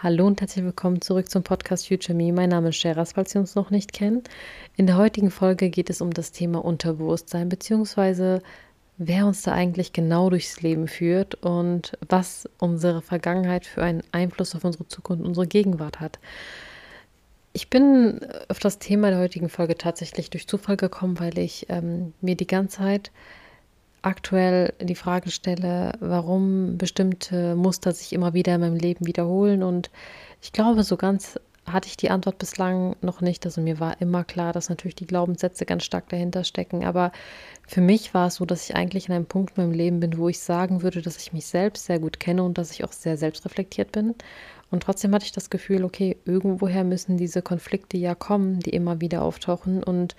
Hallo und herzlich willkommen zurück zum Podcast Future Me. Mein Name ist Sheras, falls Sie uns noch nicht kennen. In der heutigen Folge geht es um das Thema Unterbewusstsein, beziehungsweise wer uns da eigentlich genau durchs Leben führt und was unsere Vergangenheit für einen Einfluss auf unsere Zukunft, unsere Gegenwart hat. Ich bin auf das Thema der heutigen Folge tatsächlich durch Zufall gekommen, weil ich ähm, mir die ganze Zeit aktuell die Frage stelle, warum bestimmte Muster sich immer wieder in meinem Leben wiederholen. Und ich glaube, so ganz hatte ich die Antwort bislang noch nicht. Also mir war immer klar, dass natürlich die Glaubenssätze ganz stark dahinter stecken. Aber für mich war es so, dass ich eigentlich in einem Punkt in meinem Leben bin, wo ich sagen würde, dass ich mich selbst sehr gut kenne und dass ich auch sehr selbstreflektiert bin. Und trotzdem hatte ich das Gefühl, okay, irgendwoher müssen diese Konflikte ja kommen, die immer wieder auftauchen. Und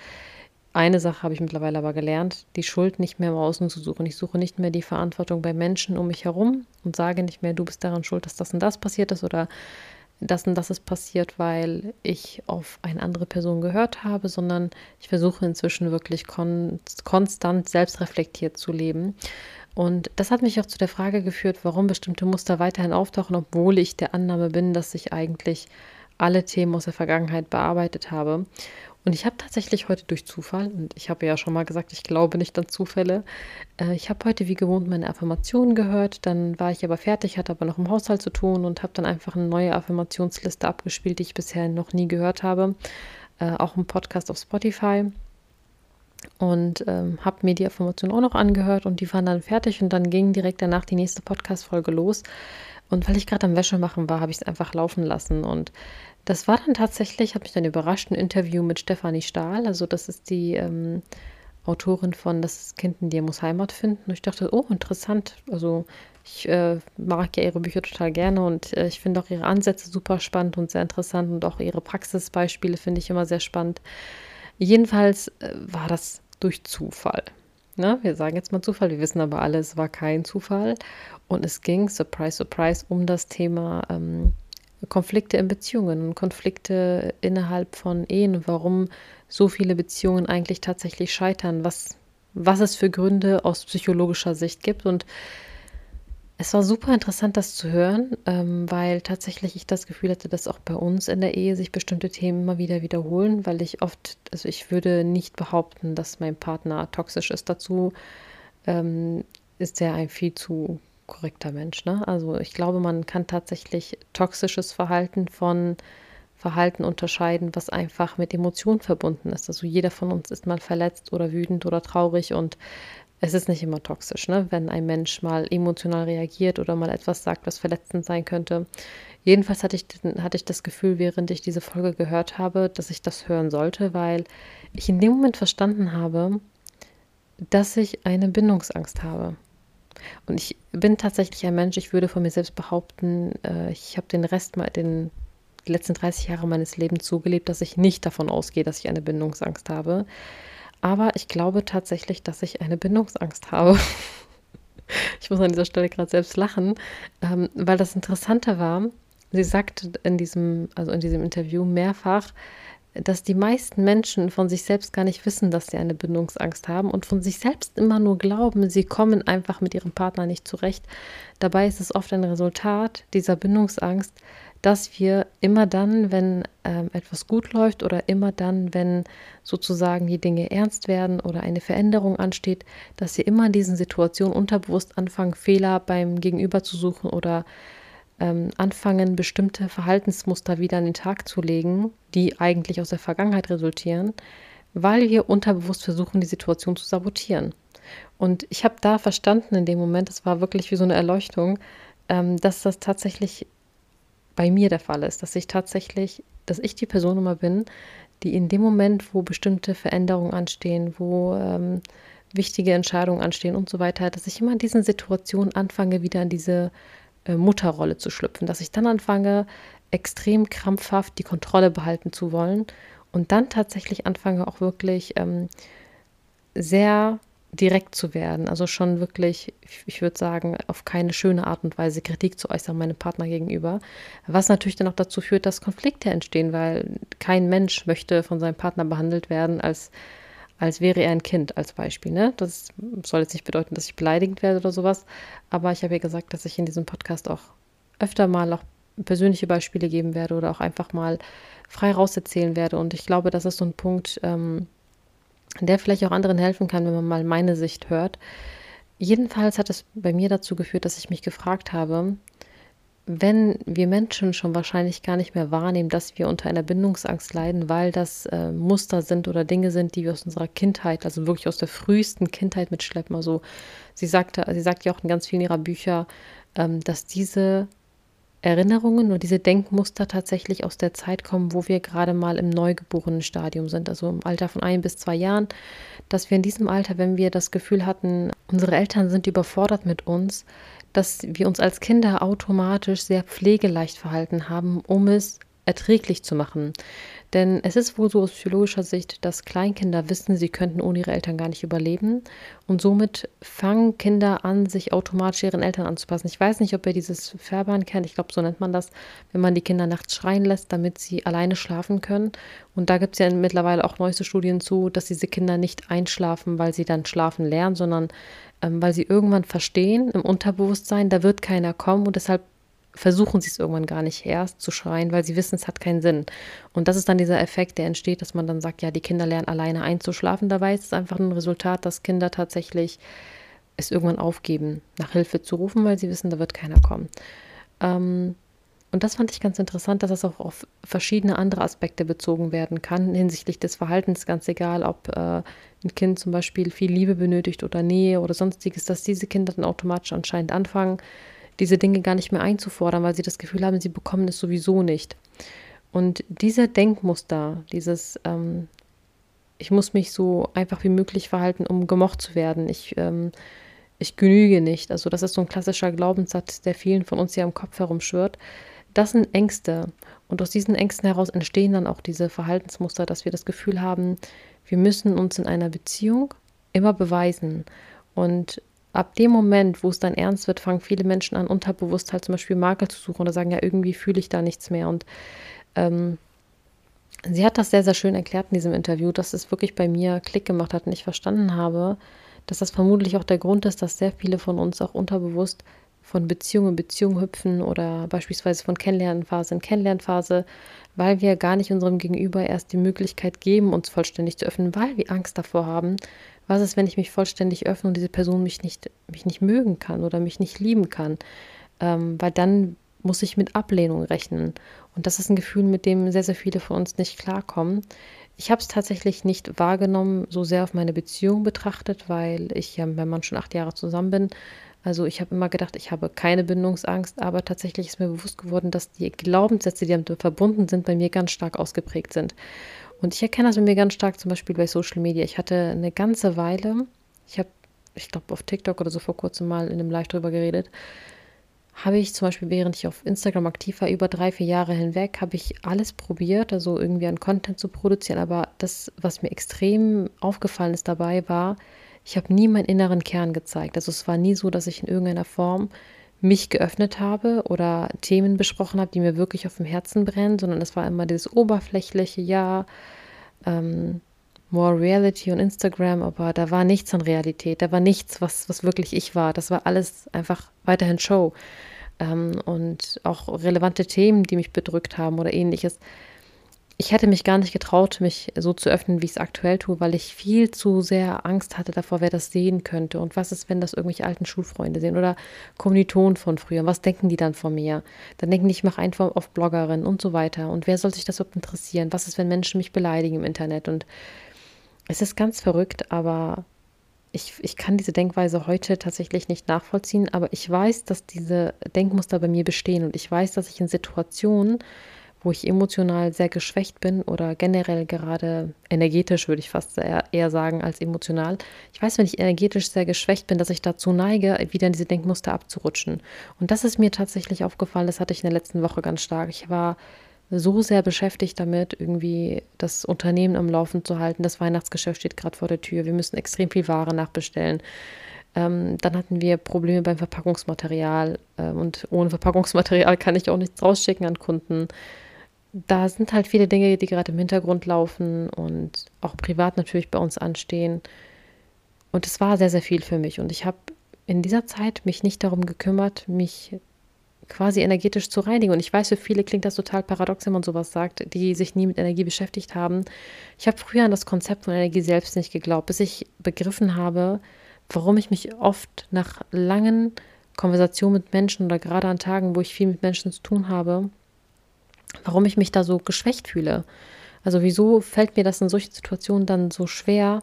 eine Sache habe ich mittlerweile aber gelernt, die Schuld nicht mehr im Außen zu suchen. Ich suche nicht mehr die Verantwortung bei Menschen um mich herum und sage nicht mehr, du bist daran schuld, dass das und das passiert ist oder das und das ist passiert, weil ich auf eine andere Person gehört habe, sondern ich versuche inzwischen wirklich kon konstant selbstreflektiert zu leben. Und das hat mich auch zu der Frage geführt, warum bestimmte Muster weiterhin auftauchen, obwohl ich der Annahme bin, dass ich eigentlich alle Themen aus der Vergangenheit bearbeitet habe. Und ich habe tatsächlich heute durch Zufall, und ich habe ja schon mal gesagt, ich glaube nicht an Zufälle, äh, ich habe heute wie gewohnt meine Affirmationen gehört, dann war ich aber fertig, hatte aber noch im Haushalt zu tun und habe dann einfach eine neue Affirmationsliste abgespielt, die ich bisher noch nie gehört habe, äh, auch im Podcast auf Spotify. Und ähm, habe mir die Affirmationen auch noch angehört und die waren dann fertig und dann ging direkt danach die nächste Podcast-Folge los. Und weil ich gerade am Wäsche machen war, habe ich es einfach laufen lassen. Und das war dann tatsächlich, hat mich dann überrascht, ein Interview mit Stefanie Stahl. Also das ist die ähm, Autorin von Das Kind in dir muss Heimat finden. Und ich dachte, oh, interessant. Also ich äh, mag ja ihre Bücher total gerne und äh, ich finde auch ihre Ansätze super spannend und sehr interessant und auch ihre Praxisbeispiele finde ich immer sehr spannend. Jedenfalls äh, war das durch Zufall. Ne? Wir sagen jetzt mal Zufall, wir wissen aber alle, es war kein Zufall. Und es ging, surprise, surprise, um das Thema ähm, Konflikte in Beziehungen, Konflikte innerhalb von Ehen, warum so viele Beziehungen eigentlich tatsächlich scheitern, was, was es für Gründe aus psychologischer Sicht gibt. Und es war super interessant, das zu hören, ähm, weil tatsächlich ich das Gefühl hatte, dass auch bei uns in der Ehe sich bestimmte Themen immer wieder wiederholen, weil ich oft, also ich würde nicht behaupten, dass mein Partner toxisch ist. Dazu ähm, ist er ein viel zu korrekter Mensch. Ne? Also ich glaube, man kann tatsächlich toxisches Verhalten von Verhalten unterscheiden, was einfach mit Emotionen verbunden ist. Also jeder von uns ist mal verletzt oder wütend oder traurig und es ist nicht immer toxisch, ne? wenn ein Mensch mal emotional reagiert oder mal etwas sagt, was verletzend sein könnte. Jedenfalls hatte ich, hatte ich das Gefühl, während ich diese Folge gehört habe, dass ich das hören sollte, weil ich in dem Moment verstanden habe, dass ich eine Bindungsangst habe. Und ich bin tatsächlich ein Mensch, ich würde von mir selbst behaupten, äh, ich habe den Rest mal, den die letzten 30 Jahre meines Lebens so gelebt, dass ich nicht davon ausgehe, dass ich eine Bindungsangst habe. Aber ich glaube tatsächlich, dass ich eine Bindungsangst habe. ich muss an dieser Stelle gerade selbst lachen, ähm, weil das Interessante war, sie sagte in diesem, also in diesem Interview mehrfach, dass die meisten Menschen von sich selbst gar nicht wissen, dass sie eine Bindungsangst haben und von sich selbst immer nur glauben, sie kommen einfach mit ihrem Partner nicht zurecht. Dabei ist es oft ein Resultat dieser Bindungsangst, dass wir immer dann, wenn ähm, etwas gut läuft oder immer dann, wenn sozusagen die Dinge ernst werden oder eine Veränderung ansteht, dass wir immer in diesen Situationen unterbewusst anfangen, Fehler beim Gegenüber zu suchen oder ähm, anfangen, bestimmte Verhaltensmuster wieder an den Tag zu legen, die eigentlich aus der Vergangenheit resultieren, weil wir unterbewusst versuchen, die Situation zu sabotieren. Und ich habe da verstanden in dem Moment, das war wirklich wie so eine Erleuchtung, ähm, dass das tatsächlich bei mir der Fall ist, dass ich tatsächlich, dass ich die Person immer bin, die in dem Moment, wo bestimmte Veränderungen anstehen, wo ähm, wichtige Entscheidungen anstehen und so weiter, dass ich immer in diesen Situationen anfange, wieder in diese Mutterrolle zu schlüpfen, dass ich dann anfange, extrem krampfhaft die Kontrolle behalten zu wollen und dann tatsächlich anfange auch wirklich ähm, sehr direkt zu werden. Also schon wirklich, ich würde sagen, auf keine schöne Art und Weise Kritik zu äußern meinem Partner gegenüber. Was natürlich dann auch dazu führt, dass Konflikte entstehen, weil kein Mensch möchte von seinem Partner behandelt werden, als, als wäre er ein Kind, als Beispiel. Ne? Das soll jetzt nicht bedeuten, dass ich beleidigend werde oder sowas. Aber ich habe ja gesagt, dass ich in diesem Podcast auch öfter mal auch persönliche Beispiele geben werde oder auch einfach mal frei rauserzählen werde. Und ich glaube, das ist so ein Punkt, ähm, der vielleicht auch anderen helfen kann, wenn man mal meine Sicht hört. Jedenfalls hat es bei mir dazu geführt, dass ich mich gefragt habe, wenn wir Menschen schon wahrscheinlich gar nicht mehr wahrnehmen, dass wir unter einer Bindungsangst leiden, weil das äh, Muster sind oder Dinge sind, die wir aus unserer Kindheit, also wirklich aus der frühesten Kindheit mitschleppen. Also sie sagte, sie sagt ja auch in ganz vielen ihrer Bücher, ähm, dass diese Erinnerungen und diese Denkmuster tatsächlich aus der Zeit kommen, wo wir gerade mal im neugeborenen Stadium sind, also im Alter von ein bis zwei Jahren, dass wir in diesem Alter, wenn wir das Gefühl hatten, unsere Eltern sind überfordert mit uns, dass wir uns als Kinder automatisch sehr pflegeleicht verhalten haben, um es erträglich zu machen. Denn es ist wohl so aus psychologischer Sicht, dass Kleinkinder wissen, sie könnten ohne ihre Eltern gar nicht überleben. Und somit fangen Kinder an, sich automatisch ihren Eltern anzupassen. Ich weiß nicht, ob ihr dieses Färbahn kennt. Ich glaube, so nennt man das, wenn man die Kinder nachts schreien lässt, damit sie alleine schlafen können. Und da gibt es ja mittlerweile auch neueste Studien zu, dass diese Kinder nicht einschlafen, weil sie dann schlafen lernen, sondern weil sie irgendwann verstehen im Unterbewusstsein, da wird keiner kommen und deshalb versuchen sie es irgendwann gar nicht erst zu schreien, weil sie wissen, es hat keinen Sinn. Und das ist dann dieser Effekt, der entsteht, dass man dann sagt, ja, die Kinder lernen alleine einzuschlafen. Dabei ist es einfach ein Resultat, dass Kinder tatsächlich es irgendwann aufgeben, nach Hilfe zu rufen, weil sie wissen, da wird keiner kommen. Ähm, und das fand ich ganz interessant, dass das auch auf verschiedene andere Aspekte bezogen werden kann, hinsichtlich des Verhaltens, ganz egal, ob äh, ein Kind zum Beispiel viel Liebe benötigt oder Nähe oder sonstiges, dass diese Kinder dann automatisch anscheinend anfangen, diese Dinge gar nicht mehr einzufordern, weil sie das Gefühl haben, sie bekommen es sowieso nicht. Und diese Denkmuster, dieses, ähm, ich muss mich so einfach wie möglich verhalten, um gemocht zu werden. Ich, ähm, ich genüge nicht. Also das ist so ein klassischer Glaubenssatz, der vielen von uns ja im Kopf herumschwirrt. Das sind Ängste. Und aus diesen Ängsten heraus entstehen dann auch diese Verhaltensmuster, dass wir das Gefühl haben, wir müssen uns in einer Beziehung immer beweisen. Und ab dem Moment, wo es dann ernst wird, fangen viele Menschen an, unterbewusst halt zum Beispiel Makel zu suchen oder sagen, ja, irgendwie fühle ich da nichts mehr. Und ähm, sie hat das sehr, sehr schön erklärt in diesem Interview, dass es wirklich bei mir Klick gemacht hat und ich verstanden habe, dass das vermutlich auch der Grund ist, dass sehr viele von uns auch unterbewusst von Beziehung in Beziehung hüpfen oder beispielsweise von Kennenlernphase in Kennenlernphase, weil wir gar nicht unserem Gegenüber erst die Möglichkeit geben, uns vollständig zu öffnen, weil wir Angst davor haben, was ist, wenn ich mich vollständig öffne und diese Person mich nicht, mich nicht mögen kann oder mich nicht lieben kann? Ähm, weil dann muss ich mit Ablehnung rechnen. Und das ist ein Gefühl, mit dem sehr, sehr viele von uns nicht klarkommen. Ich habe es tatsächlich nicht wahrgenommen, so sehr auf meine Beziehung betrachtet, weil ich ja, wenn man schon acht Jahre zusammen bin, also ich habe immer gedacht, ich habe keine Bindungsangst, aber tatsächlich ist mir bewusst geworden, dass die Glaubenssätze, die damit verbunden sind, bei mir ganz stark ausgeprägt sind. Und ich erkenne das bei mir ganz stark zum Beispiel bei Social Media. Ich hatte eine ganze Weile, ich habe, ich glaube, auf TikTok oder so vor kurzem mal in einem Live drüber geredet, habe ich zum Beispiel, während ich auf Instagram aktiv war, über drei, vier Jahre hinweg, habe ich alles probiert, also irgendwie an Content zu produzieren. Aber das, was mir extrem aufgefallen ist dabei, war, ich habe nie meinen inneren Kern gezeigt. Also es war nie so, dass ich in irgendeiner Form mich geöffnet habe oder Themen besprochen habe, die mir wirklich auf dem Herzen brennen, sondern es war immer dieses oberflächliche, ja, ähm, more Reality und Instagram, aber da war nichts an Realität, da war nichts, was, was wirklich ich war. Das war alles einfach weiterhin Show. Ähm, und auch relevante Themen, die mich bedrückt haben oder ähnliches ich hätte mich gar nicht getraut, mich so zu öffnen, wie ich es aktuell tue, weil ich viel zu sehr Angst hatte davor, wer das sehen könnte. Und was ist, wenn das irgendwelche alten Schulfreunde sehen oder Kommilitonen von früher? Was denken die dann von mir? Dann denken die, ich mache einfach auf Bloggerin und so weiter. Und wer soll sich das überhaupt interessieren? Was ist, wenn Menschen mich beleidigen im Internet? Und es ist ganz verrückt, aber ich, ich kann diese Denkweise heute tatsächlich nicht nachvollziehen, aber ich weiß, dass diese Denkmuster bei mir bestehen und ich weiß, dass ich in Situationen, wo ich emotional sehr geschwächt bin oder generell gerade energetisch, würde ich fast eher, sagen, als emotional. Ich weiß, wenn ich energetisch sehr geschwächt bin, dass ich dazu neige, wieder in diese Denkmuster abzurutschen. Und das ist mir tatsächlich aufgefallen, das hatte ich in der letzten Woche ganz stark. Ich war so sehr beschäftigt damit, irgendwie das Unternehmen am Laufen zu halten. Das Weihnachtsgeschäft steht gerade vor der Tür. Wir müssen extrem viel Ware nachbestellen. Ähm, dann hatten wir Probleme beim Verpackungsmaterial. Ähm, und ohne Verpackungsmaterial kann ich auch nichts rausschicken an Kunden da sind halt viele Dinge, die gerade im Hintergrund laufen und auch privat natürlich bei uns anstehen. Und es war sehr, sehr viel für mich. Und ich habe in dieser Zeit mich nicht darum gekümmert, mich quasi energetisch zu reinigen. Und ich weiß, für viele klingt das total paradox, wenn man sowas sagt, die sich nie mit Energie beschäftigt haben. Ich habe früher an das Konzept von Energie selbst nicht geglaubt, bis ich begriffen habe, warum ich mich oft nach langen Konversationen mit Menschen oder gerade an Tagen, wo ich viel mit Menschen zu tun habe, warum ich mich da so geschwächt fühle. Also wieso fällt mir das in solchen Situationen dann so schwer,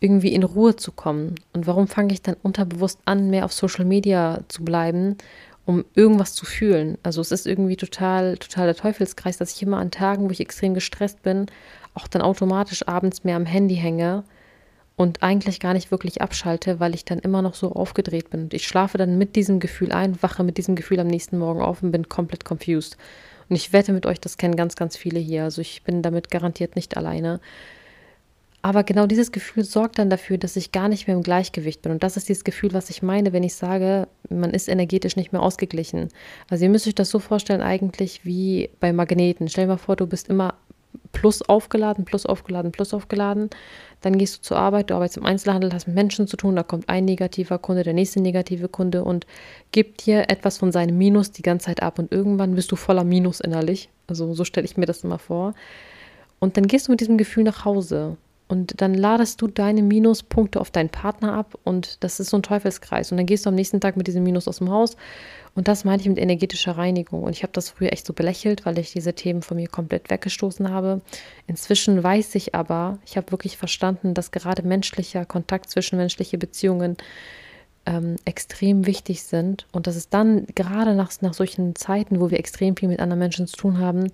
irgendwie in Ruhe zu kommen? Und warum fange ich dann unterbewusst an, mehr auf Social Media zu bleiben, um irgendwas zu fühlen? Also es ist irgendwie total, total der Teufelskreis, dass ich immer an Tagen, wo ich extrem gestresst bin, auch dann automatisch abends mehr am Handy hänge und eigentlich gar nicht wirklich abschalte, weil ich dann immer noch so aufgedreht bin. Und ich schlafe dann mit diesem Gefühl ein, wache mit diesem Gefühl am nächsten Morgen auf und bin komplett confused. Und ich wette mit euch, das kennen ganz, ganz viele hier. Also ich bin damit garantiert nicht alleine. Aber genau dieses Gefühl sorgt dann dafür, dass ich gar nicht mehr im Gleichgewicht bin. Und das ist dieses Gefühl, was ich meine, wenn ich sage, man ist energetisch nicht mehr ausgeglichen. Also ihr müsst euch das so vorstellen, eigentlich wie bei Magneten. Stell dir mal vor, du bist immer plus aufgeladen, plus aufgeladen, plus aufgeladen. Dann gehst du zur Arbeit, du arbeitest im Einzelhandel, hast mit Menschen zu tun, da kommt ein negativer Kunde, der nächste negative Kunde und gibt dir etwas von seinem Minus die ganze Zeit ab und irgendwann bist du voller Minus innerlich. Also so stelle ich mir das immer vor. Und dann gehst du mit diesem Gefühl nach Hause und dann ladest du deine Minuspunkte auf deinen Partner ab und das ist so ein Teufelskreis. Und dann gehst du am nächsten Tag mit diesem Minus aus dem Haus und das meine ich mit energetischer Reinigung. Und ich habe das früher echt so belächelt, weil ich diese Themen von mir komplett weggestoßen habe. Inzwischen weiß ich aber, ich habe wirklich verstanden, dass gerade menschlicher Kontakt, zwischenmenschliche Beziehungen ähm, extrem wichtig sind. Und dass es dann gerade nach, nach solchen Zeiten, wo wir extrem viel mit anderen Menschen zu tun haben,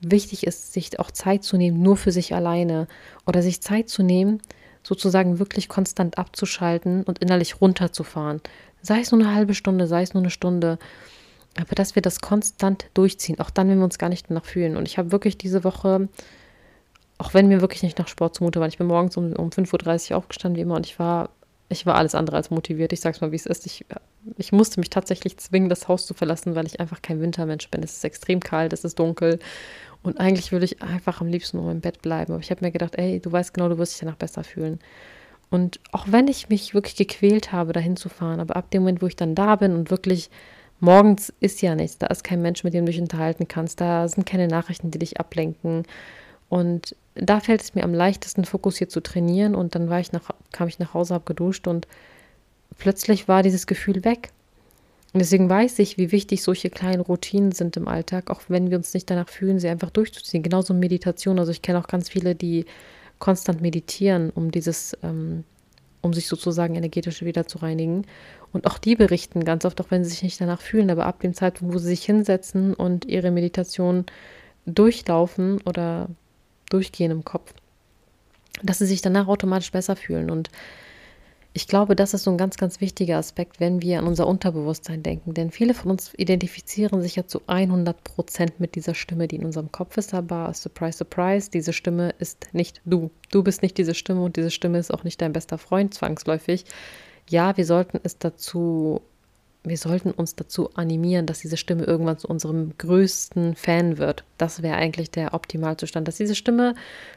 wichtig ist, sich auch Zeit zu nehmen, nur für sich alleine. Oder sich Zeit zu nehmen, sozusagen wirklich konstant abzuschalten und innerlich runterzufahren. Sei es nur eine halbe Stunde, sei es nur eine Stunde. Aber dass wir das konstant durchziehen, auch dann, wenn wir uns gar nicht danach fühlen. Und ich habe wirklich diese Woche, auch wenn mir wirklich nicht nach Sport zumute war, ich bin morgens um, um 5.30 Uhr aufgestanden, wie immer, und ich war, ich war alles andere als motiviert. Ich sag's mal, wie es ist. Ich, ich musste mich tatsächlich zwingen, das Haus zu verlassen, weil ich einfach kein Wintermensch bin. Es ist extrem kalt, es ist dunkel. Und eigentlich würde ich einfach am liebsten nur im Bett bleiben. Aber ich habe mir gedacht, ey, du weißt genau, du wirst dich danach besser fühlen. Und auch wenn ich mich wirklich gequält habe, dahin zu fahren, aber ab dem Moment, wo ich dann da bin und wirklich morgens ist ja nichts, da ist kein Mensch, mit dem du dich unterhalten kannst, da sind keine Nachrichten, die dich ablenken. Und da fällt es mir am leichtesten, fokussiert zu trainieren. Und dann war ich nach, kam ich nach Hause, habe geduscht und plötzlich war dieses Gefühl weg. Deswegen weiß ich, wie wichtig solche kleinen Routinen sind im Alltag, auch wenn wir uns nicht danach fühlen, sie einfach durchzuziehen. Genauso Meditation. Also ich kenne auch ganz viele, die konstant meditieren, um dieses, ähm, um sich sozusagen energetisch wieder zu reinigen. Und auch die berichten ganz oft, auch wenn sie sich nicht danach fühlen, aber ab dem Zeitpunkt, wo sie sich hinsetzen und ihre Meditation durchlaufen oder durchgehen im Kopf, dass sie sich danach automatisch besser fühlen. Und ich glaube, das ist so ein ganz, ganz wichtiger Aspekt, wenn wir an unser Unterbewusstsein denken. Denn viele von uns identifizieren sich ja zu 100 Prozent mit dieser Stimme, die in unserem Kopf ist. Aber, surprise, surprise, diese Stimme ist nicht du. Du bist nicht diese Stimme und diese Stimme ist auch nicht dein bester Freund zwangsläufig. Ja, wir sollten es dazu, wir sollten uns dazu animieren, dass diese Stimme irgendwann zu unserem größten Fan wird. Das wäre eigentlich der Optimalzustand, dass diese Stimme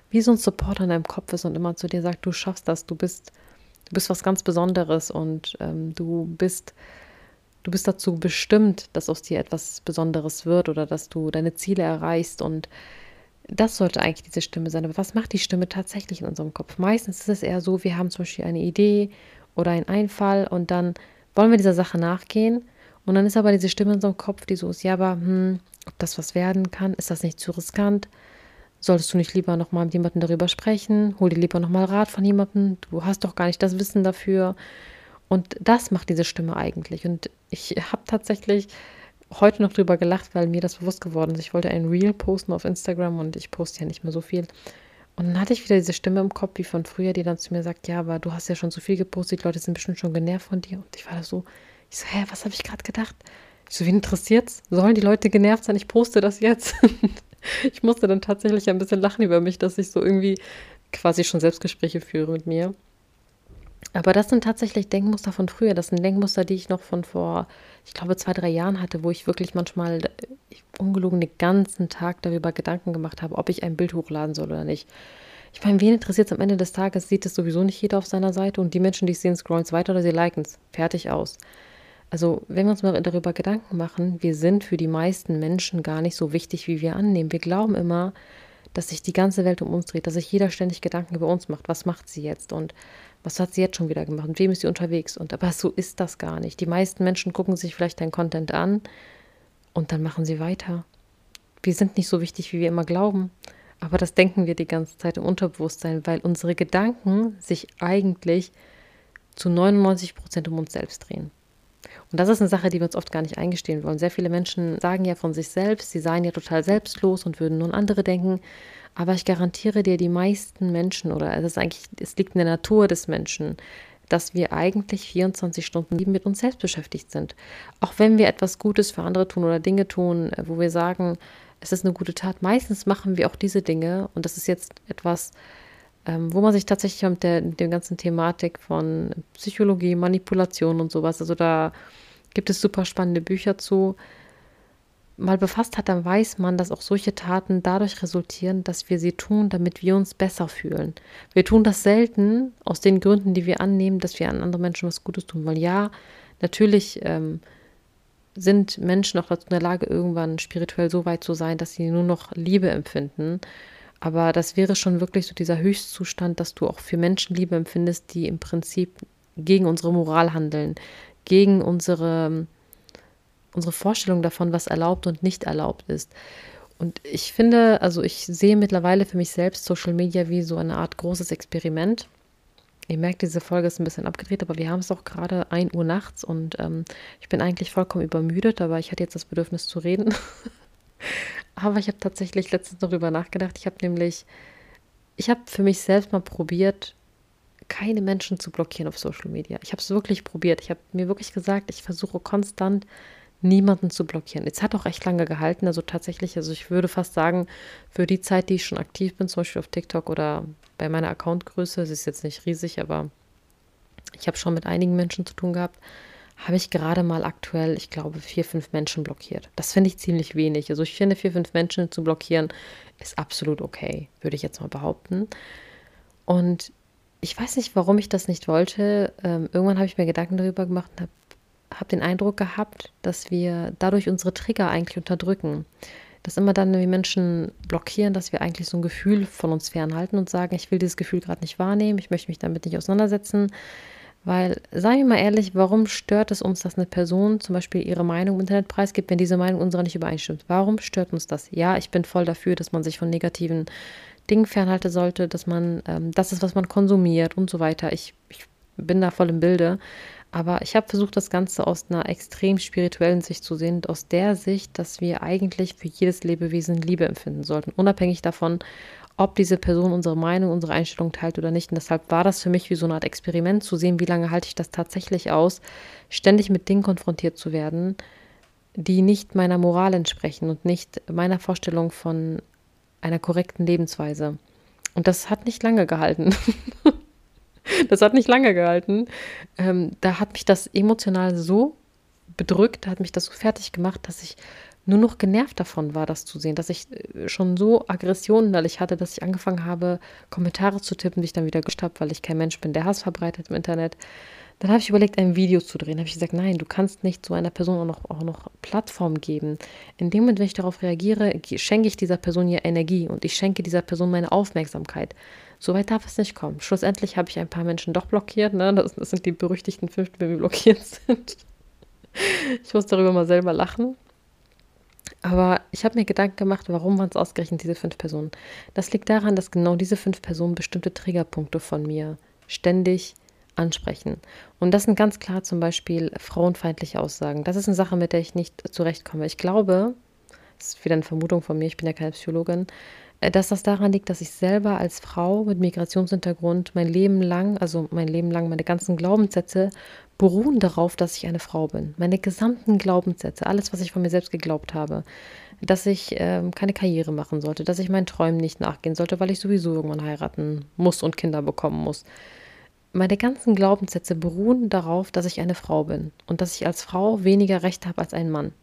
wie so ein Supporter in deinem Kopf ist und immer zu dir sagt, du schaffst das, du bist Du bist was ganz Besonderes und ähm, du bist, du bist dazu bestimmt, dass aus dir etwas Besonderes wird oder dass du deine Ziele erreichst und das sollte eigentlich diese Stimme sein. Aber was macht die Stimme tatsächlich in unserem Kopf? Meistens ist es eher so, wir haben zum Beispiel eine Idee oder einen Einfall und dann wollen wir dieser Sache nachgehen. Und dann ist aber diese Stimme in unserem Kopf, die so ist, ja, aber hm, ob das was werden kann, ist das nicht zu riskant? Solltest du nicht lieber nochmal mit jemandem darüber sprechen? Hol dir lieber nochmal Rat von jemandem. Du hast doch gar nicht das Wissen dafür. Und das macht diese Stimme eigentlich. Und ich habe tatsächlich heute noch drüber gelacht, weil mir das bewusst geworden ist. Ich wollte ein Reel posten auf Instagram und ich poste ja nicht mehr so viel. Und dann hatte ich wieder diese Stimme im Kopf wie von früher, die dann zu mir sagt, ja, aber du hast ja schon so viel gepostet, die Leute sind bestimmt schon genervt von dir. Und ich war da so, ich so, hä, was habe ich gerade gedacht? Ich so, wen interessiert's? Sollen die Leute genervt sein? Ich poste das jetzt. ich musste dann tatsächlich ein bisschen lachen über mich, dass ich so irgendwie quasi schon Selbstgespräche führe mit mir. Aber das sind tatsächlich Denkmuster von früher. Das sind Denkmuster, die ich noch von vor, ich glaube, zwei, drei Jahren hatte, wo ich wirklich manchmal ungelogen den ganzen Tag darüber Gedanken gemacht habe, ob ich ein Bild hochladen soll oder nicht. Ich meine, wen interessiert es am Ende des Tages? Sieht es sowieso nicht jeder auf seiner Seite und die Menschen, die es sehen, scrollen es weiter oder sie liken es. Fertig aus. Also, wenn wir uns mal darüber Gedanken machen, wir sind für die meisten Menschen gar nicht so wichtig, wie wir annehmen. Wir glauben immer, dass sich die ganze Welt um uns dreht, dass sich jeder ständig Gedanken über uns macht. Was macht sie jetzt? Und was hat sie jetzt schon wieder gemacht? Mit wem ist sie unterwegs? Und aber so ist das gar nicht. Die meisten Menschen gucken sich vielleicht dein Content an und dann machen sie weiter. Wir sind nicht so wichtig, wie wir immer glauben. Aber das denken wir die ganze Zeit im Unterbewusstsein, weil unsere Gedanken sich eigentlich zu 99 Prozent um uns selbst drehen. Und das ist eine Sache, die wir uns oft gar nicht eingestehen wollen. Sehr viele Menschen sagen ja von sich selbst, sie seien ja total selbstlos und würden nur an andere denken. Aber ich garantiere dir, die meisten Menschen, oder es ist eigentlich, es liegt in der Natur des Menschen, dass wir eigentlich 24 Stunden mit uns selbst beschäftigt sind. Auch wenn wir etwas Gutes für andere tun oder Dinge tun, wo wir sagen, es ist eine gute Tat. Meistens machen wir auch diese Dinge und das ist jetzt etwas, ähm, wo man sich tatsächlich mit der, der ganzen Thematik von Psychologie, Manipulation und sowas, also da gibt es super spannende Bücher zu, mal befasst hat, dann weiß man, dass auch solche Taten dadurch resultieren, dass wir sie tun, damit wir uns besser fühlen. Wir tun das selten aus den Gründen, die wir annehmen, dass wir an andere Menschen was Gutes tun wollen. Ja, natürlich ähm, sind Menschen auch dazu in der Lage, irgendwann spirituell so weit zu sein, dass sie nur noch Liebe empfinden. Aber das wäre schon wirklich so dieser Höchstzustand, dass du auch für Menschen Liebe empfindest, die im Prinzip gegen unsere Moral handeln, gegen unsere, unsere Vorstellung davon, was erlaubt und nicht erlaubt ist. Und ich finde, also ich sehe mittlerweile für mich selbst Social Media wie so eine Art großes Experiment. Ihr merkt, diese Folge ist ein bisschen abgedreht, aber wir haben es auch gerade 1 Uhr nachts und ähm, ich bin eigentlich vollkommen übermüdet, aber ich hatte jetzt das Bedürfnis zu reden. aber ich habe tatsächlich letztens darüber nachgedacht. Ich habe nämlich, ich habe für mich selbst mal probiert, keine Menschen zu blockieren auf Social Media. Ich habe es wirklich probiert. Ich habe mir wirklich gesagt, ich versuche konstant niemanden zu blockieren. Es hat auch echt lange gehalten, also tatsächlich, also ich würde fast sagen, für die Zeit, die ich schon aktiv bin, zum Beispiel auf TikTok oder bei meiner Accountgröße, es ist jetzt nicht riesig, aber ich habe schon mit einigen Menschen zu tun gehabt, habe ich gerade mal aktuell, ich glaube, vier, fünf Menschen blockiert. Das finde ich ziemlich wenig. Also ich finde, vier, fünf Menschen zu blockieren ist absolut okay, würde ich jetzt mal behaupten. Und ich weiß nicht, warum ich das nicht wollte. Ähm, irgendwann habe ich mir Gedanken darüber gemacht und habe hab den Eindruck gehabt, dass wir dadurch unsere Trigger eigentlich unterdrücken dass immer dann, wenn wir Menschen blockieren, dass wir eigentlich so ein Gefühl von uns fernhalten und sagen, ich will dieses Gefühl gerade nicht wahrnehmen, ich möchte mich damit nicht auseinandersetzen. Weil, seien wir mal ehrlich, warum stört es uns, dass eine Person zum Beispiel ihre Meinung im Internet preisgibt, wenn diese Meinung unserer nicht übereinstimmt? Warum stört uns das? Ja, ich bin voll dafür, dass man sich von negativen Dingen fernhalten sollte, dass man, ähm, das ist, was man konsumiert und so weiter. Ich, ich bin da voll im Bilde. Aber ich habe versucht, das Ganze aus einer extrem spirituellen Sicht zu sehen, aus der Sicht, dass wir eigentlich für jedes Lebewesen Liebe empfinden sollten, unabhängig davon, ob diese Person unsere Meinung, unsere Einstellung teilt oder nicht. Und deshalb war das für mich wie so eine Art Experiment zu sehen, wie lange halte ich das tatsächlich aus, ständig mit Dingen konfrontiert zu werden, die nicht meiner Moral entsprechen und nicht meiner Vorstellung von einer korrekten Lebensweise. Und das hat nicht lange gehalten. das hat nicht lange gehalten. Ähm, da hat mich das emotional so bedrückt, hat mich das so fertig gemacht, dass ich nur noch genervt davon war, das zu sehen, dass ich äh, schon so Aggressionen innerlich hatte, dass ich angefangen habe, Kommentare zu tippen, die ich dann wieder gelöscht habe, weil ich kein Mensch bin, der Hass verbreitet im Internet. Dann habe ich überlegt, ein Video zu drehen. Habe ich gesagt, nein, du kannst nicht so einer Person auch noch, auch noch Plattform geben. In dem Moment, wenn ich darauf reagiere, schenke ich dieser Person ja Energie und ich schenke dieser Person meine Aufmerksamkeit. So weit darf es nicht kommen. Schlussendlich habe ich ein paar Menschen doch blockiert. Ne? Das, das sind die berüchtigten fünf, die blockiert sind. Ich muss darüber mal selber lachen. Aber ich habe mir Gedanken gemacht, warum waren es ausgerechnet diese fünf Personen? Das liegt daran, dass genau diese fünf Personen bestimmte Triggerpunkte von mir ständig ansprechen. Und das sind ganz klar zum Beispiel frauenfeindliche Aussagen. Das ist eine Sache, mit der ich nicht zurechtkomme. Ich glaube, das ist wieder eine Vermutung von mir, ich bin ja keine Psychologin, dass das daran liegt, dass ich selber als Frau mit Migrationshintergrund mein Leben lang, also mein Leben lang, meine ganzen Glaubenssätze beruhen darauf, dass ich eine Frau bin. Meine gesamten Glaubenssätze, alles, was ich von mir selbst geglaubt habe, dass ich ähm, keine Karriere machen sollte, dass ich meinen Träumen nicht nachgehen sollte, weil ich sowieso irgendwann heiraten muss und Kinder bekommen muss. Meine ganzen Glaubenssätze beruhen darauf, dass ich eine Frau bin und dass ich als Frau weniger Recht habe als ein Mann.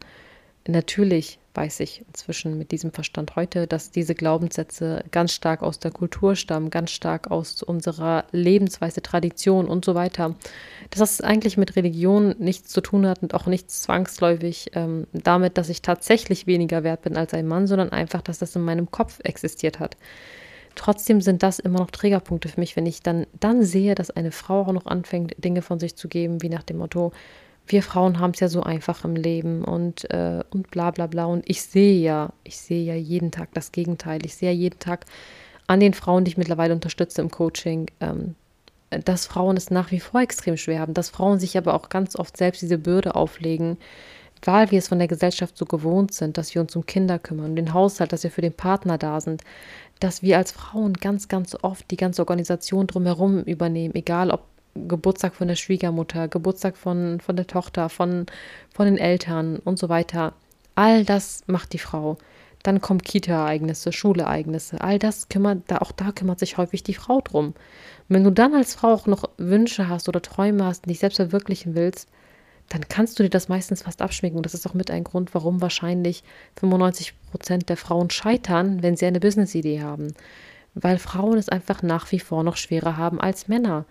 Natürlich weiß ich inzwischen mit diesem Verstand heute, dass diese Glaubenssätze ganz stark aus der Kultur stammen, ganz stark aus unserer Lebensweise, Tradition und so weiter. Dass das eigentlich mit Religion nichts zu tun hat und auch nichts zwangsläufig ähm, damit, dass ich tatsächlich weniger wert bin als ein Mann, sondern einfach, dass das in meinem Kopf existiert hat. Trotzdem sind das immer noch Trägerpunkte für mich, wenn ich dann, dann sehe, dass eine Frau auch noch anfängt, Dinge von sich zu geben, wie nach dem Motto, wir Frauen haben es ja so einfach im Leben und, äh, und bla bla bla. Und ich sehe ja, ich sehe ja jeden Tag das Gegenteil. Ich sehe ja jeden Tag an den Frauen, die ich mittlerweile unterstütze im Coaching, ähm, dass Frauen es nach wie vor extrem schwer haben, dass Frauen sich aber auch ganz oft selbst diese Bürde auflegen, weil wir es von der Gesellschaft so gewohnt sind, dass wir uns um Kinder kümmern, den Haushalt, dass wir für den Partner da sind, dass wir als Frauen ganz, ganz oft die ganze Organisation drumherum übernehmen, egal ob Geburtstag von der Schwiegermutter, Geburtstag von, von der Tochter, von, von den Eltern und so weiter. All das macht die Frau. Dann kommen Kita-Ereignisse, Schulereignisse. All das kümmert, da, auch da kümmert sich häufig die Frau drum. Wenn du dann als Frau auch noch Wünsche hast oder Träume hast und dich selbst verwirklichen willst, dann kannst du dir das meistens fast abschminken. Und das ist auch mit ein Grund, warum wahrscheinlich 95 Prozent der Frauen scheitern, wenn sie eine Business-Idee haben. Weil Frauen es einfach nach wie vor noch schwerer haben als Männer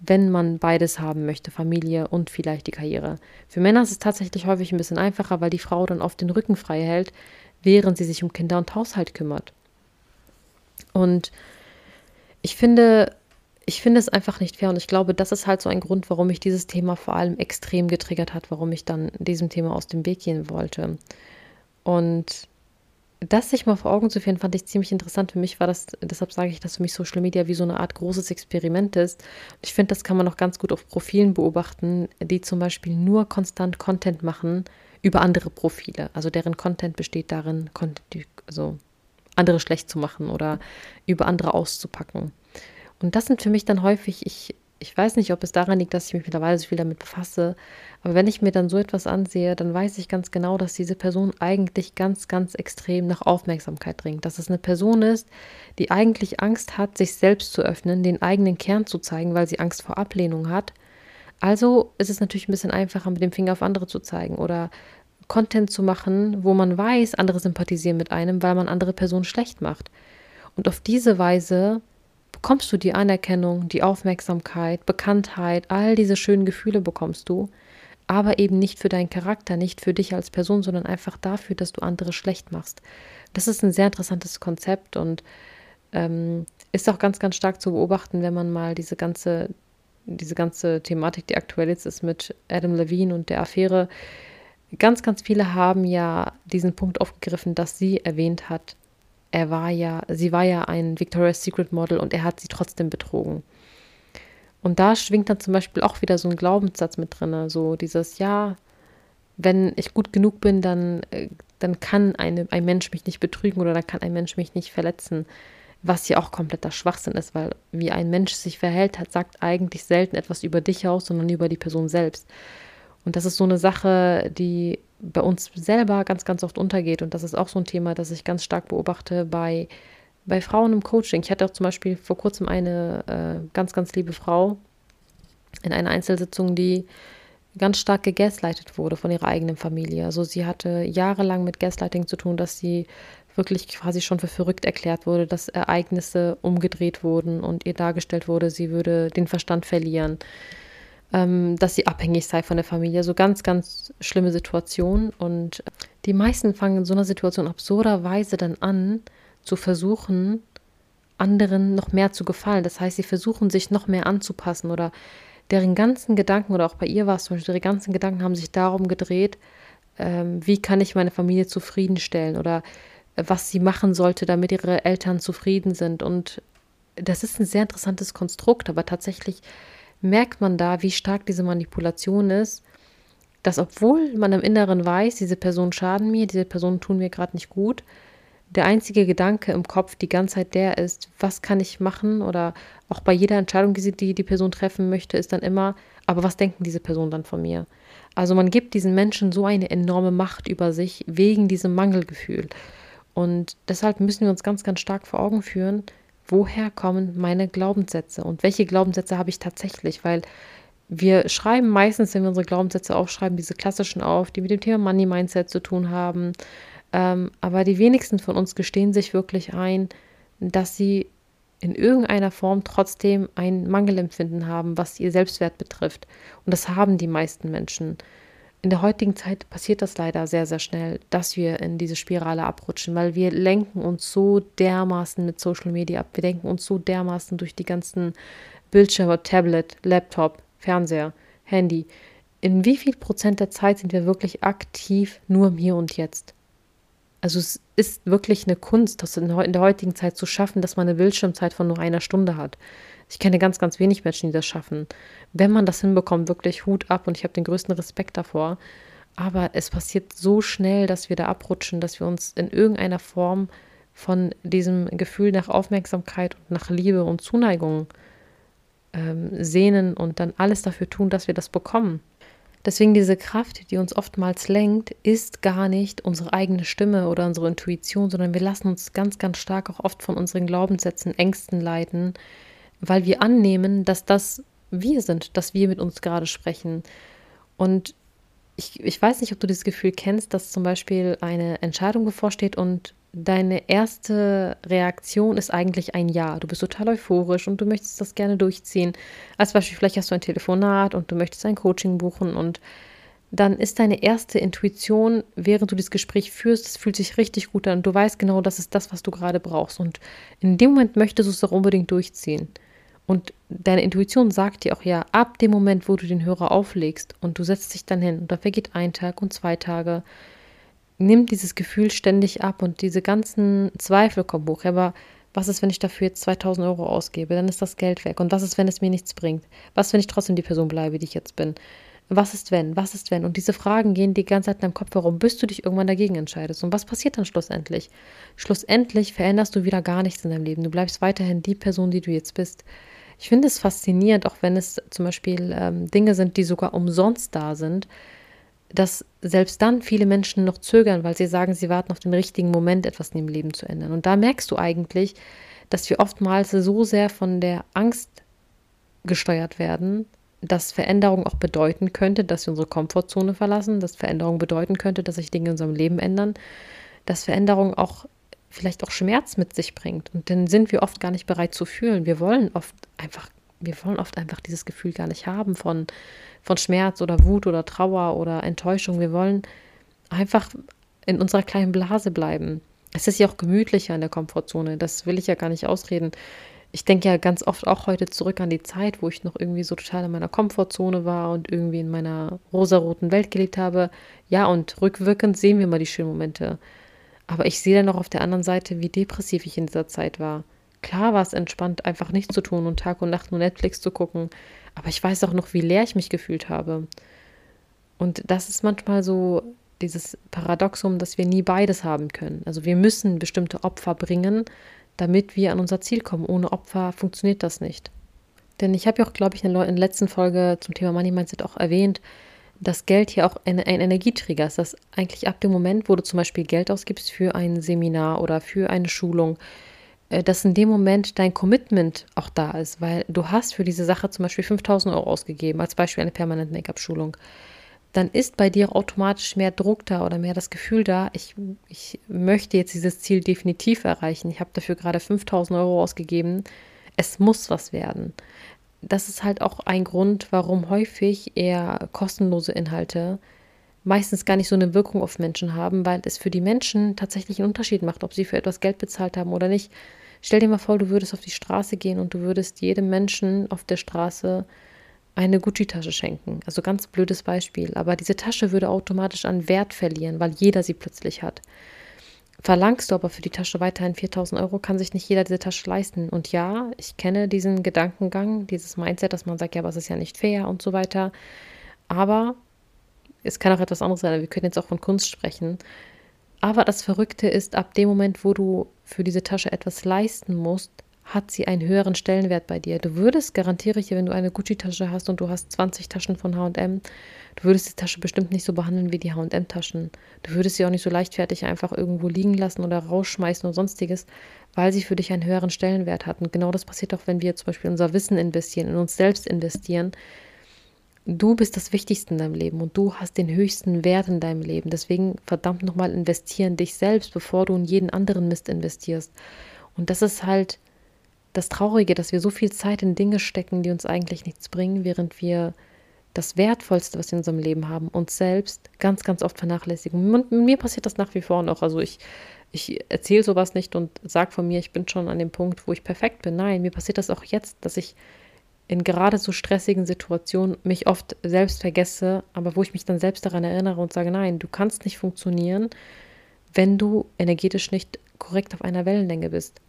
wenn man beides haben möchte, Familie und vielleicht die Karriere. Für Männer ist es tatsächlich häufig ein bisschen einfacher, weil die Frau dann oft den Rücken frei hält, während sie sich um Kinder und Haushalt kümmert. Und ich finde, ich finde es einfach nicht fair und ich glaube, das ist halt so ein Grund, warum mich dieses Thema vor allem extrem getriggert hat, warum ich dann diesem Thema aus dem Weg gehen wollte. Und das sich mal vor Augen zu führen, fand ich ziemlich interessant. Für mich war das, deshalb sage ich, dass für mich Social Media wie so eine Art großes Experiment ist. Ich finde, das kann man auch ganz gut auf Profilen beobachten, die zum Beispiel nur konstant Content machen über andere Profile. Also deren Content besteht darin, also andere schlecht zu machen oder über andere auszupacken. Und das sind für mich dann häufig, ich ich weiß nicht, ob es daran liegt, dass ich mich mittlerweile so viel damit befasse, aber wenn ich mir dann so etwas ansehe, dann weiß ich ganz genau, dass diese Person eigentlich ganz, ganz extrem nach Aufmerksamkeit dringt. Dass es eine Person ist, die eigentlich Angst hat, sich selbst zu öffnen, den eigenen Kern zu zeigen, weil sie Angst vor Ablehnung hat. Also ist es natürlich ein bisschen einfacher, mit dem Finger auf andere zu zeigen oder Content zu machen, wo man weiß, andere sympathisieren mit einem, weil man andere Personen schlecht macht. Und auf diese Weise bekommst du die Anerkennung, die Aufmerksamkeit, Bekanntheit, all diese schönen Gefühle bekommst du, aber eben nicht für deinen Charakter, nicht für dich als Person, sondern einfach dafür, dass du andere schlecht machst. Das ist ein sehr interessantes Konzept und ähm, ist auch ganz, ganz stark zu beobachten, wenn man mal diese ganze, diese ganze Thematik, die aktuell jetzt ist mit Adam Levine und der Affäre, ganz, ganz viele haben ja diesen Punkt aufgegriffen, dass sie erwähnt hat, er war ja, sie war ja ein Victoria's Secret Model und er hat sie trotzdem betrogen. Und da schwingt dann zum Beispiel auch wieder so ein Glaubenssatz mit drin, so dieses, ja, wenn ich gut genug bin, dann, äh, dann kann eine, ein Mensch mich nicht betrügen oder dann kann ein Mensch mich nicht verletzen. Was ja auch kompletter Schwachsinn ist, weil wie ein Mensch sich verhält, hat, sagt eigentlich selten etwas über dich aus, sondern über die Person selbst. Und das ist so eine Sache, die bei uns selber ganz, ganz oft untergeht. Und das ist auch so ein Thema, das ich ganz stark beobachte bei, bei Frauen im Coaching. Ich hatte auch zum Beispiel vor kurzem eine äh, ganz, ganz liebe Frau in einer Einzelsitzung, die ganz stark gegaslightet wurde von ihrer eigenen Familie. Also sie hatte jahrelang mit Gaslighting zu tun, dass sie wirklich quasi schon für verrückt erklärt wurde, dass Ereignisse umgedreht wurden und ihr dargestellt wurde, sie würde den Verstand verlieren ähm, dass sie abhängig sei von der Familie. So ganz, ganz schlimme Situation. Und die meisten fangen in so einer Situation absurderweise dann an, zu versuchen, anderen noch mehr zu gefallen. Das heißt, sie versuchen sich noch mehr anzupassen oder deren ganzen Gedanken, oder auch bei ihr war es zum Beispiel, ihre ganzen Gedanken haben sich darum gedreht, ähm, wie kann ich meine Familie zufriedenstellen oder äh, was sie machen sollte, damit ihre Eltern zufrieden sind. Und das ist ein sehr interessantes Konstrukt, aber tatsächlich merkt man da, wie stark diese Manipulation ist, dass obwohl man im Inneren weiß, diese Personen schaden mir, diese Personen tun mir gerade nicht gut, der einzige Gedanke im Kopf die ganze Zeit der ist, was kann ich machen oder auch bei jeder Entscheidung, die die, Person treffen möchte, ist dann immer, aber was denken diese Personen dann von mir? Also man gibt diesen Menschen so eine enorme Macht über sich wegen diesem Mangelgefühl. Und deshalb müssen wir uns ganz, ganz stark vor Augen führen, woher kommen meine Glaubenssätze und welche Glaubenssätze habe ich tatsächlich, weil wir schreiben meistens, wenn wir unsere Glaubenssätze aufschreiben, diese klassischen auf, die mit dem Thema Money Mindset zu tun haben, Ähm, aber die wenigsten von uns gestehen sich wirklich ein, dass sie in irgendeiner Form trotzdem ein Mangelempfinden haben, was ihr Selbstwert betrifft. Und das haben die meisten Menschen. In der heutigen Zeit passiert das leider sehr, sehr schnell, dass wir in diese Spirale abrutschen, weil wir lenken uns so dermaßen mit Social Media ab. Wir lenken uns so dermaßen durch die ganzen Bildschirme, Tablet, Laptop, Fernseher, Handy. In wie viel Prozent der Zeit sind wir wirklich aktiv nur im Hier und Jetzt? Also es ist wirklich eine Kunst, das in der heutigen Zeit zu schaffen, dass man eine Bildschirmzeit von nur einer Stunde hat. Ich kenne ganz, ganz wenig Menschen, die das schaffen. Wenn man das hinbekommt, wirklich Hut ab und ich habe den größten Respekt davor. Aber es passiert so schnell, dass wir da abrutschen, dass wir uns in irgendeiner Form von diesem Gefühl nach Aufmerksamkeit und nach Liebe und Zuneigung ähm, sehnen und dann alles dafür tun, dass wir das bekommen. Deswegen diese Kraft, die uns oftmals lenkt, ist gar nicht unsere eigene Stimme oder unsere Intuition, sondern wir lassen uns ganz, ganz stark auch oft von unseren Glaubenssätzen, Ängsten leiten, weil wir annehmen, dass das wir sind, dass wir mit uns gerade sprechen. Und ich, ich weiß nicht, ob du dieses Gefühl kennst, dass zum Beispiel eine Entscheidung bevorsteht und deine erste Reaktion ist eigentlich ein Ja. Du bist total euphorisch und du möchtest das gerne durchziehen. Als Beispiel, vielleicht hast du ein Telefonat und du möchtest ein Coaching buchen und dann ist deine erste Intuition, während du das Gespräch führst, es fühlt sich richtig gut an. Du weißt genau, das ist das, was du gerade brauchst. Und in dem Moment möchtest du es auch unbedingt durchziehen. Und deine Intuition sagt dir auch ja, ab dem Moment, wo du den Hörer auflegst und du setzt dich dann hin und da vergeht ein Tag und zwei Tage nimmt dieses Gefühl ständig ab und diese ganzen Zweifel kommen hoch. Aber was ist, wenn ich dafür jetzt 2000 Euro ausgebe? Dann ist das Geld weg. Und was ist, wenn es mir nichts bringt? Was, wenn ich trotzdem die Person bleibe, die ich jetzt bin? Was ist, wenn? Was ist, wenn? Und diese Fragen gehen die ganze Zeit in deinem Kopf herum, bis du dich irgendwann dagegen entscheidest. Und was passiert dann schlussendlich? Schlussendlich veränderst du wieder gar nichts in deinem Leben. Du bleibst weiterhin die Person, die du jetzt bist. Ich finde es faszinierend, auch wenn es zum Beispiel ähm, Dinge sind, die sogar umsonst da sind, dass selbst dann viele Menschen noch zögern, weil sie sagen, sie warten auf den richtigen Moment, etwas in ihrem Leben zu ändern. Und da merkst du eigentlich, dass wir oftmals so sehr von der Angst gesteuert werden, dass Veränderung auch bedeuten könnte, dass wir unsere Komfortzone verlassen, dass Veränderung bedeuten könnte, dass sich Dinge in unserem Leben ändern, dass Veränderung auch vielleicht auch Schmerz mit sich bringt. Und dann sind wir oft gar nicht bereit zu fühlen. Wir wollen oft einfach, wir wollen oft einfach dieses Gefühl gar nicht haben von, von Schmerz oder Wut oder Trauer oder Enttäuschung. Wir wollen einfach in unserer kleinen Blase bleiben. Es ist ja auch gemütlicher in der Komfortzone. Das will ich ja gar nicht ausreden. Ich denke ja ganz oft auch heute zurück an die Zeit, wo ich noch irgendwie so total in meiner Komfortzone war und irgendwie in meiner rosaroten Welt gelebt habe. Ja, und rückwirkend sehen wir mal die schönen Momente. Aber ich sehe dann auch auf der anderen Seite, wie depressiv ich in dieser Zeit war. Klar war es entspannt, einfach nichts zu tun und Tag und Nacht nur Netflix zu gucken. Aber ich weiß auch noch, wie leer ich mich gefühlt habe. Und das ist manchmal so dieses Paradoxum, dass wir nie beides haben können. Also wir müssen bestimmte Opfer bringen, damit wir an unser Ziel kommen. Ohne Opfer funktioniert das nicht. Denn ich habe ja auch, glaube ich, in der letzten Folge zum Thema Money Mindset auch erwähnt, dass Geld hier auch ein, ein Energieträger ist. Dass eigentlich ab dem Moment, wo du zum Beispiel Geld ausgibst für ein Seminar oder für eine Schulung, äh, dass in dem Moment dein Commitment auch da ist, weil du hast für diese Sache zum Beispiel 5000 Euro ausgegeben, als Beispiel eine permanente Make-up-Schulung. Dann ist bei dir automatisch mehr Druck da oder mehr das Gefühl da, ich, ich möchte jetzt dieses Ziel definitiv erreichen. Ich habe dafür gerade 5000 Euro ausgegeben. Es muss was werden das ist halt auch ein Grund, warum häufig eher kostenlose Inhalte meistens gar nicht so eine Wirkung auf Menschen haben, weil es für die Menschen tatsächlich einen Unterschied macht, ob sie für etwas Geld bezahlt haben oder nicht. Stell dir mal vor, du würdest auf die Straße gehen und du würdest jedem Menschen auf der Straße eine Gucci-Tasche schenken. Also ganz blödes Beispiel. Aber diese Tasche würde automatisch an Wert verlieren, weil jeder sie plötzlich hat. Verlangst du aber für die Tasche weiterhin 4000 Euro, kann sich nicht jeder diese Tasche leisten. Und ja, ich kenne diesen Gedankengang, dieses Mindset, dass man sagt, ja, aber es ist ja nicht fair und so weiter. Aber es kann auch etwas anderes sein. Wir können jetzt auch von Kunst sprechen. Aber das Verrückte ist, ab dem Moment, wo du für diese Tasche etwas leisten musst, hat sie einen höheren Stellenwert bei dir. Du würdest, garantiere ich dir, wenn du eine Gucci-Tasche hast und du hast 20 Taschen von HM, du würdest die Tasche bestimmt nicht so behandeln wie die HM-Taschen. Du würdest sie auch nicht so leichtfertig einfach irgendwo liegen lassen oder rausschmeißen und sonstiges, weil sie für dich einen höheren Stellenwert hat. Und genau das passiert auch, wenn wir zum Beispiel unser Wissen investieren, in uns selbst investieren. du bist das Wichtigste in deinem Leben und du hast den höchsten Wert in deinem Leben. Deswegen verdammt nochmal investieren dich selbst, bevor du in jeden anderen Mist investierst. Und das ist halt das Traurige, dass wir so viel Zeit in Dinge stecken, die uns eigentlich nichts bringen, während wir das Wertvollste, was wir in unserem Leben haben, uns selbst ganz, ganz oft vernachlässigen. Und mir passiert das nach wie vor noch. Also ich, ich erzähle sowas nicht und sage von mir, ich bin schon an dem Punkt, wo ich perfekt bin. Nein, mir passiert das auch jetzt, dass ich in gerade so stressigen Situationen mich oft selbst vergesse, aber wo ich mich dann selbst daran erinnere und sage, nein, du kannst nicht funktionieren, wenn du energetisch nicht korrekt auf einer Wellenlänge bist.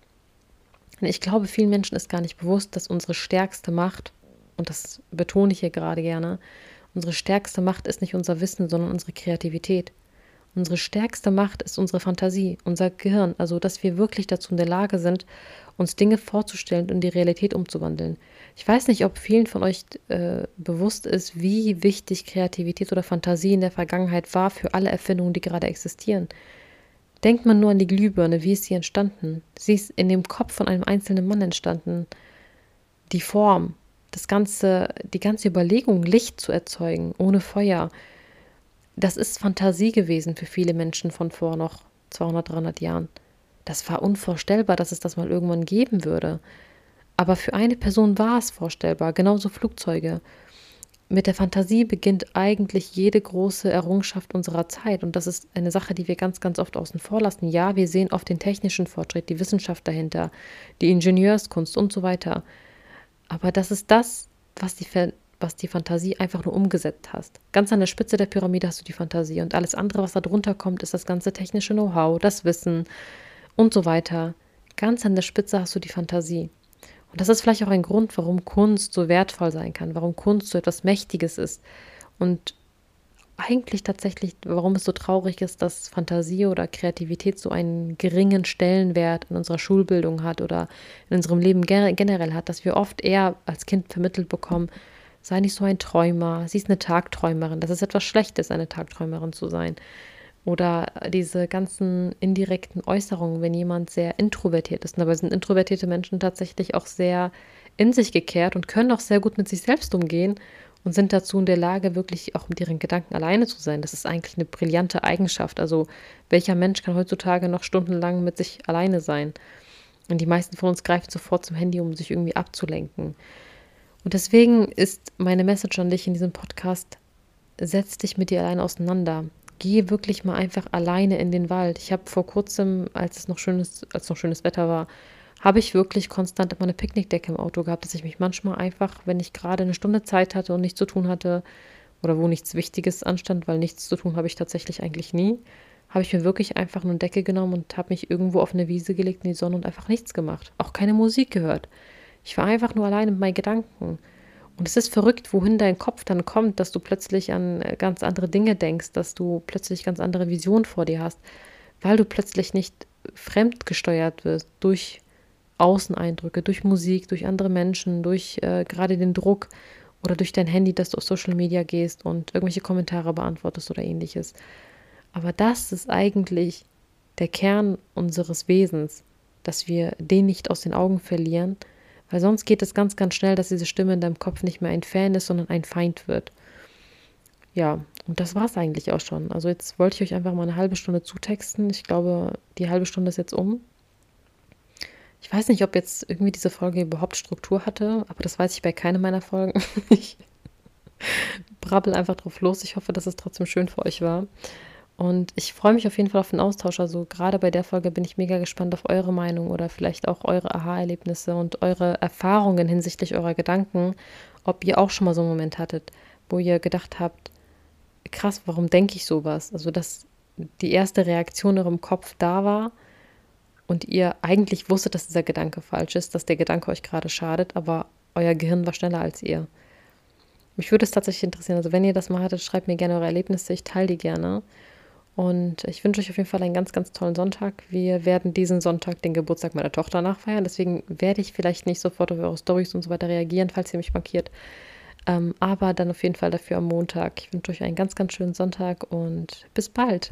Ich glaube, vielen Menschen ist gar nicht bewusst, dass unsere stärkste Macht und das betone ich hier gerade gerne, unsere stärkste Macht ist nicht unser Wissen, sondern unsere Kreativität. Unsere stärkste Macht ist unsere Fantasie, unser Gehirn, also dass wir wirklich dazu in der Lage sind, uns Dinge vorzustellen und in die Realität umzuwandeln. Ich weiß nicht, ob vielen von euch äh, bewusst ist, wie wichtig Kreativität oder Fantasie in der Vergangenheit war für alle Erfindungen, die gerade existieren. Denkt man nur an die Glühbirne, wie ist sie entstanden? Sie ist in dem Kopf von einem einzelnen Mann entstanden. Die Form, das ganze, die ganze Überlegung, Licht zu erzeugen, ohne Feuer, das ist Fantasie gewesen für viele Menschen von vor noch 200, 300 Jahren. Das war unvorstellbar, dass es das mal irgendwann geben würde. Aber für eine Person war es vorstellbar, genauso Flugzeuge. Mit der Fantasie beginnt eigentlich jede große Errungenschaft unserer Zeit. Und das ist eine Sache, die wir ganz, ganz oft außen vor lassen. Ja, wir sehen oft den technischen Fortschritt, die Wissenschaft dahinter, die Ingenieurskunst und so weiter. Aber das ist das, was die, was die Fantasie einfach nur umgesetzt hast. Ganz an der Spitze der Pyramide hast du die Fantasie und alles andere, was da drunter kommt, ist das ganze technische Know-how, das Wissen und so weiter. Ganz an der Spitze hast du die Fantasie. Und das ist vielleicht auch ein Grund, warum Kunst so wertvoll sein kann, warum Kunst so etwas Mächtiges ist. Und eigentlich tatsächlich, warum es so traurig ist, dass Fantasie oder Kreativität so einen geringen Stellenwert in unserer Schulbildung hat oder in unserem Leben generell hat, dass wir oft eher als Kind vermittelt bekommen, sei nicht so ein Träumer, sie ist eine Tagträumerin, das ist etwas Schlechtes, eine Tagträumerin zu sein. Oder diese ganzen indirekten Äußerungen, wenn jemand sehr introvertiert ist. Und dabei sind introvertierte Menschen tatsächlich auch sehr in sich gekehrt und können auch sehr gut mit sich selbst umgehen und sind dazu in der Lage, wirklich auch mit ihren Gedanken alleine zu sein. Das ist eigentlich eine brillante Eigenschaft. Also welcher Mensch kann heutzutage noch stundenlang mit sich alleine sein? Und die meisten von uns greifen sofort zum Handy, um sich irgendwie abzulenken. Und deswegen ist meine Message an dich in diesem Podcast, setz dich mit dir allein auseinander. Geh wirklich mal einfach alleine in den Wald. Ich habe vor kurzem, als es noch schönes, als noch schönes Wetter war, habe ich wirklich konstant immer eine Picknickdecke im Auto gehabt, dass ich mich manchmal einfach, wenn ich gerade eine Stunde Zeit hatte und nichts zu tun hatte oder wo nichts Wichtiges anstand, weil nichts zu tun habe ich tatsächlich eigentlich nie, habe ich mir wirklich einfach eine Decke genommen und habe mich irgendwo auf eine Wiese gelegt in die Sonne und einfach nichts gemacht. Auch keine Musik gehört. Ich war einfach nur allein mit meinen Gedanken. Und es ist verrückt, wohin dein Kopf dann kommt, dass du plötzlich an ganz andere Dinge denkst, dass du plötzlich ganz andere Visionen vor dir hast, weil du plötzlich nicht fremdgesteuert wirst durch Außeneindrücke, durch Musik, durch andere Menschen, durch äh, gerade den Druck oder durch dein Handy, dass du auf Social Media gehst und irgendwelche Kommentare beantwortest oder ähnliches. Aber das ist eigentlich der Kern unseres Wesens, dass wir den nicht aus den Augen verlieren, weil sonst geht es ganz, ganz schnell, dass diese Stimme in deinem Kopf nicht mehr ein Fan ist, sondern ein Feind wird. Ja, und das war es eigentlich auch schon. Also jetzt wollte ich euch einfach mal eine halbe Stunde zutexten. Ich glaube, die halbe Stunde ist jetzt um. Ich weiß nicht, ob jetzt irgendwie diese Folge überhaupt Struktur hatte, aber das weiß ich bei keiner meiner Folgen. ich brabbel einfach drauf los. Ich hoffe, dass es trotzdem schön für euch war. Und ich freue mich auf jeden Fall auf den Austausch. Also gerade bei der Folge bin ich mega gespannt auf eure Meinung oder vielleicht auch eure Aha-Erlebnisse und eure Erfahrungen hinsichtlich eurer Gedanken. Ob ihr auch schon mal so einen Moment hattet, wo ihr gedacht habt, krass, warum denke ich sowas? Also dass die erste Reaktion in eurem Kopf da war und ihr eigentlich wusstet, dass dieser Gedanke falsch ist, dass der Gedanke euch gerade schadet, aber euer Gehirn war schneller als ihr. Mich würde es tatsächlich interessieren. Also wenn ihr das mal hattet, schreibt mir gerne eure Erlebnisse. Ich teile die gerne. Und ich wünsche euch auf jeden Fall einen ganz, ganz tollen Sonntag. Wir werden diesen Sonntag den Geburtstag meiner Tochter nachfeiern. Deswegen werde ich vielleicht nicht sofort auf eure Stories und so weiter reagieren, falls ihr mich markiert. Ähm, aber dann auf jeden Fall dafür am Montag. Ich wünsche euch einen ganz, ganz schönen Sonntag und bis bald.